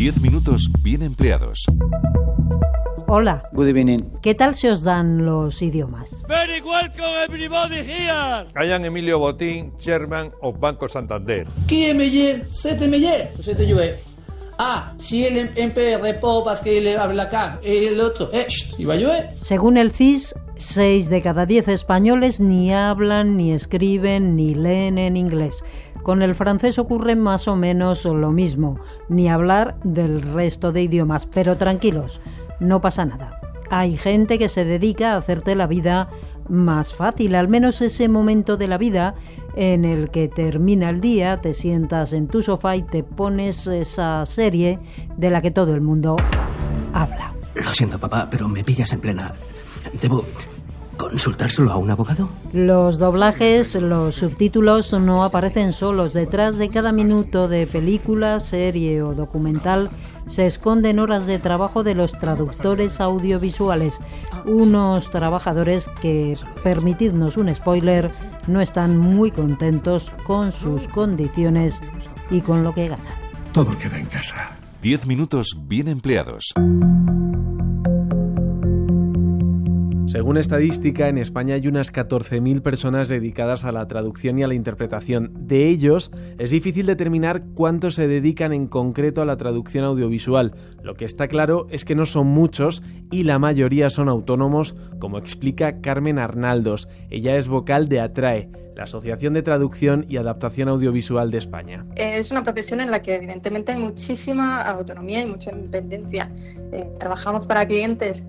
10 minutos bien empleados. Hola. Good evening. ¿Qué tal se os dan los idiomas? Very welcome everybody here. Callan Emilio Botín, chairman of Banco Santander. Qui est meilleur C'est meilleur. C'était joué. Ah, si el MPR pop parce qu'il habla acá, el otro, eh, shh, y va a llover. Según el CIS, 6 de cada 10 españoles ni hablan, ni escriben, ni leen en inglés. Con el francés ocurre más o menos lo mismo, ni hablar del resto de idiomas, pero tranquilos, no pasa nada. Hay gente que se dedica a hacerte la vida más fácil, al menos ese momento de la vida en el que termina el día, te sientas en tu sofá y te pones esa serie de la que todo el mundo habla. Lo siento, papá, pero me pillas en plena. Debo consultárselo a un abogado. Los doblajes, los subtítulos no aparecen solos. Detrás de cada minuto de película, serie o documental se esconden horas de trabajo de los traductores audiovisuales. Unos trabajadores que, permitidnos un spoiler, no están muy contentos con sus condiciones y con lo que ganan. Todo queda en casa. 10 minutos bien empleados. Según estadística, en España hay unas 14.000 personas dedicadas a la traducción y a la interpretación. De ellos, es difícil determinar cuántos se dedican en concreto a la traducción audiovisual. Lo que está claro es que no son muchos y la mayoría son autónomos, como explica Carmen Arnaldos. Ella es vocal de ATRAE, la Asociación de Traducción y Adaptación Audiovisual de España. Es una profesión en la que evidentemente hay muchísima autonomía y mucha independencia. Eh, trabajamos para clientes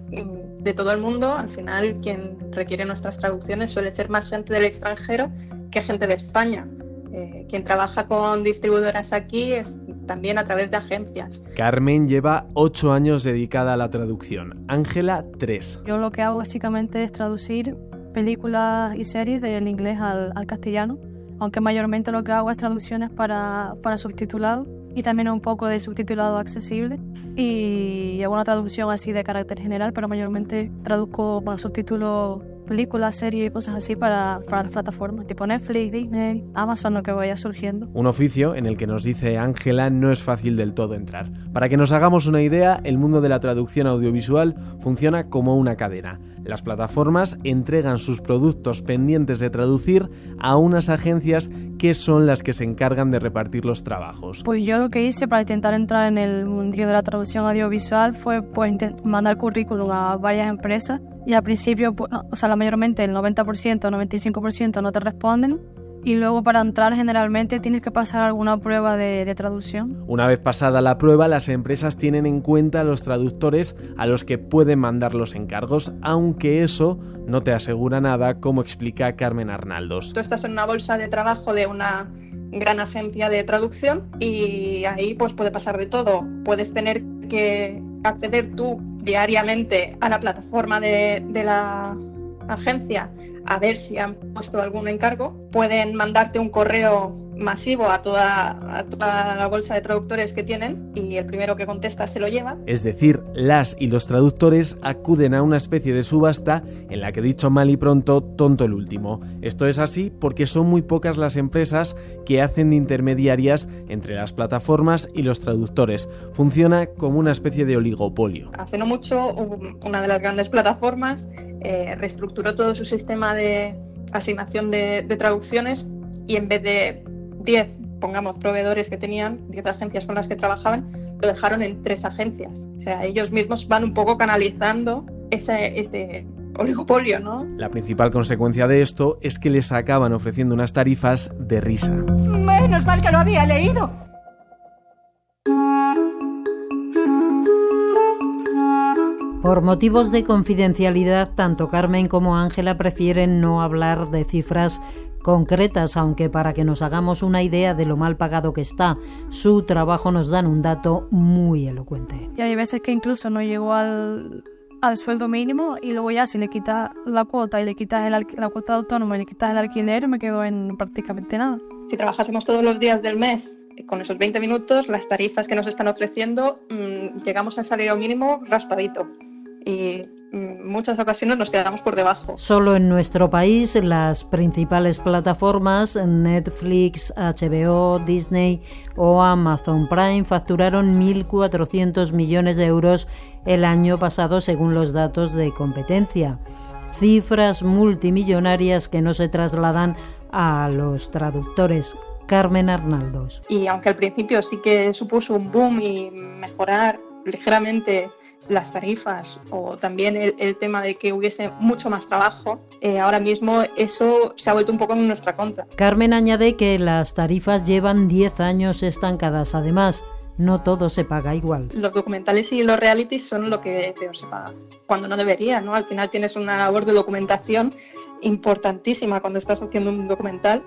de todo el mundo, al final quien requiere nuestras traducciones suele ser más gente del extranjero que gente de España. Eh, quien trabaja con distribuidoras aquí es también a través de agencias. Carmen lleva ocho años dedicada a la traducción, Ángela tres. Yo lo que hago básicamente es traducir películas y series del inglés al, al castellano, aunque mayormente lo que hago es traducciones para, para subtitulado y también un poco de subtitulado accesible y hago una traducción así de carácter general, pero mayormente traduzco con subtítulos películas, series y cosas así para, para las plataformas, tipo Netflix, Disney, Amazon, lo que vaya surgiendo. Un oficio en el que nos dice Ángela no es fácil del todo entrar. Para que nos hagamos una idea, el mundo de la traducción audiovisual funciona como una cadena. Las plataformas entregan sus productos pendientes de traducir a unas agencias que son las que se encargan de repartir los trabajos. Pues yo lo que hice para intentar entrar en el mundo de la traducción audiovisual fue pues, mandar currículum a varias empresas y al principio, pues, o sea, la mayormente el 90%, 95% no te responden y luego para entrar generalmente tienes que pasar alguna prueba de, de, traducción. Una vez pasada la prueba, las empresas tienen en cuenta a los traductores a los que pueden mandar los encargos, aunque eso no te asegura nada, como explica Carmen Arnaldos. Tú estás en una bolsa de trabajo de una gran agencia de traducción y ahí pues puede pasar de todo. Puedes tener que acceder tú diariamente a la plataforma de, la agencia a ver si han puesto algún encargo. Pueden mandarte un correo masivo a toda, a toda, la bolsa de traductores que tienen y el primero que contesta se lo lleva. Es decir, las y los traductores acuden a una especie de subasta en la que dicho mal y pronto, tonto el último. Esto es así porque son muy pocas las empresas que hacen intermediarias entre las plataformas y los traductores. Funciona como una especie de oligopolio. Hace no mucho una de las grandes plataformas eh, reestructuró todo su sistema de asignación de, de traducciones y en vez de 10, pongamos, proveedores que tenían, 10 agencias con las que trabajaban, lo dejaron en tres agencias. O sea, ellos mismos van un poco canalizando ese, este oligopolio, ¿no? La principal consecuencia de esto es que les acaban ofreciendo unas tarifas de risa. Menos mal que lo había leído. Por motivos de confidencialidad, tanto Carmen como Ángela prefieren no hablar de cifras concretas, aunque para que nos hagamos una idea de lo mal pagado que está su trabajo nos dan un dato muy elocuente. Y hay veces que incluso no llegó al, al sueldo mínimo y luego ya si le quitas la cuota y le quitas el la cuota de autónomo y le quitas el alquiler me quedo en prácticamente nada. Si trabajásemos todos los días del mes con esos 20 minutos, las tarifas que nos están ofreciendo, mmm, llegamos al salario mínimo raspadito. Y en muchas ocasiones nos quedamos por debajo. Solo en nuestro país las principales plataformas Netflix, HBO, Disney o Amazon Prime facturaron 1.400 millones de euros el año pasado según los datos de competencia. Cifras multimillonarias que no se trasladan a los traductores. Carmen Arnaldos. Y aunque al principio sí que supuso un boom y mejorar ligeramente las tarifas o también el, tema de que hubiese mucho más trabajo, eh, ahora mismo eso se ha vuelto un poco en nuestra contra. Carmen añade que las tarifas llevan 10 años estancadas. Además, no todo se paga igual. Los documentales y los realities son lo que peor se paga, cuando no debería, ¿no? Al final tienes una labor de documentación importantísima cuando estás haciendo un documental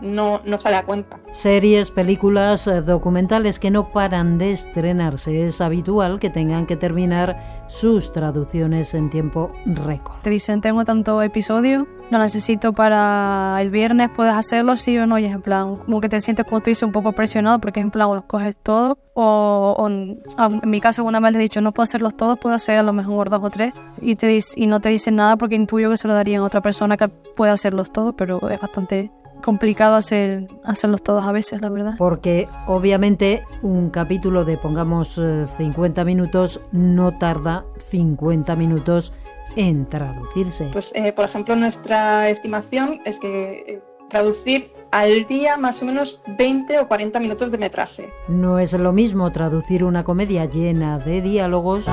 no, no sale a cuenta. Series, películas, eh, documentales que no paran de estrenarse. Es habitual que tengan que terminar sus traducciones en tiempo récord. Te dicen, tengo tanto episodio, lo necesito para el viernes, puedes hacerlo, sí o no, y es en plan, como que te sientes, como tú dices, un poco presionado porque en plan, o los coges todo, o, en mi caso una vez le he dicho, no puedo hacerlos todos, puedo hacer a lo mejor dos o tres, y, te, y no te dicen nada porque intuyo que se lo darían a otra persona que puede hacerlos todos, pero es bastante complicado hacer, hacerlos todos a veces, la verdad. Porque obviamente un capítulo de, pongamos, 50 eh, minutos no tarda 50 minutos en traducirse. Pues, eh, por ejemplo, nuestra estimación es que eh, traducir al día más o menos 20 o 40 minutos de metraje. No es lo mismo traducir una comedia llena de diálogos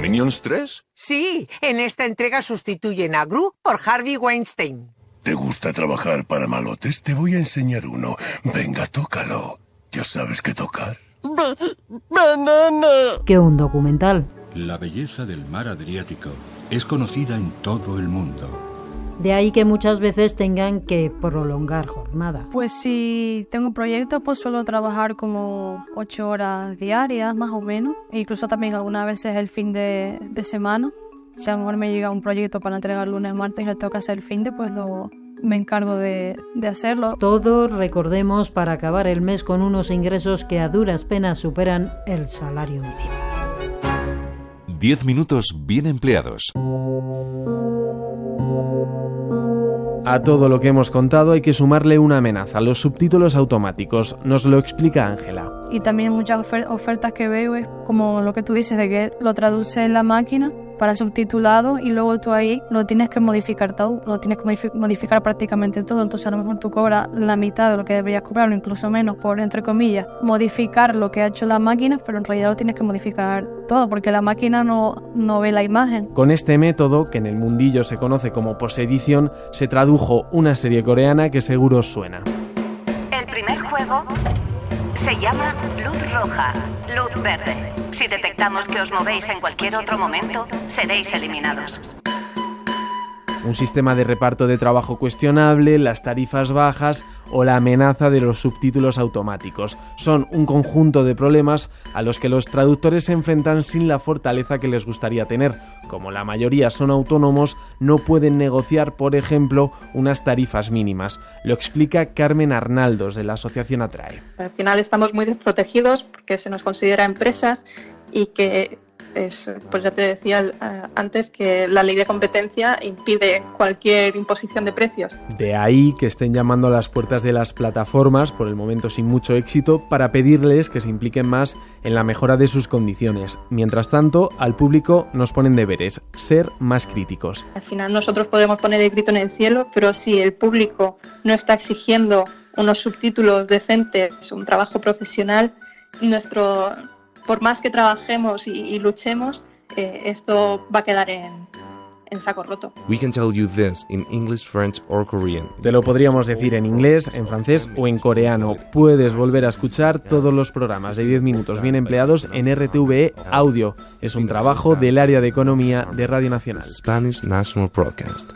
Minions 3? Sí, en esta entrega sustituyen a Gru por Harvey Weinstein. ¿Te gusta trabajar para malotes? Te voy a enseñar uno. Venga, tócalo. ¿Ya sabes qué tocar? ¡Banana! Que un documental. La belleza del mar Adriático es conocida en todo el mundo. De ahí que muchas veces tengan que prolongar jornada. Pues si tengo proyectos, pues suelo trabajar como ocho horas diarias, más o menos. Incluso también algunas veces el fin de, semana. Si a lo mejor me llega un proyecto para entregar lunes, martes y le toca hacer el fin de, pues lo, me encargo de, de, hacerlo. Todos recordemos para acabar el mes con unos ingresos que a duras penas superan el salario mínimo. Diez minutos bien empleados. A todo lo que hemos contado hay que sumarle una amenaza, los subtítulos automáticos. Nos lo explica Ángela. Y también muchas ofertas que veo es como lo que tú dices de que lo traduce la máquina para subtitulado y luego tú ahí lo tienes que modificar todo, lo tienes que modificar prácticamente todo, entonces a lo mejor tú cobras la mitad de lo que deberías cobrar o incluso menos por, entre comillas, modificar lo que ha hecho la máquina, pero en realidad lo tienes que modificar todo porque la máquina no, no ve la imagen. Con este método, que en el mundillo se conoce como posedición, se tradujo una serie coreana que seguro suena. El primer juego se llama Luz Roja, Luz Verde. Si detectamos que os movéis en cualquier otro momento, seréis eliminados. Un sistema de reparto de trabajo cuestionable, las tarifas bajas o la amenaza de los subtítulos automáticos. Son un conjunto de problemas a los que los traductores se enfrentan sin la fortaleza que les gustaría tener. Como la mayoría son autónomos, no pueden negociar, por ejemplo, unas tarifas mínimas. Lo explica Carmen Arnaldos de la Asociación Atrae. Al final estamos muy desprotegidos porque se nos considera empresas y que pues ya te decía eh, antes que la ley de competencia impide cualquier imposición de precios. De ahí que estén llamando a las puertas de las plataformas, por el momento sin mucho éxito, para pedirles que se impliquen más en la mejora de sus condiciones. Mientras tanto, al público nos ponen deberes, ser más críticos. Al final nosotros podemos poner el grito en el cielo, pero si el público no está exigiendo unos subtítulos decentes, un trabajo profesional, nuestro por más que trabajemos y, luchemos, eh, esto va a quedar en, en saco roto. We can tell you this in English, French or Korean. Te lo podríamos decir en inglés, en francés o en coreano. Puedes volver a escuchar todos los programas de 10 minutos bien empleados en RTVE Audio. Es un trabajo del área de economía de Radio Nacional. Spanish National Broadcast.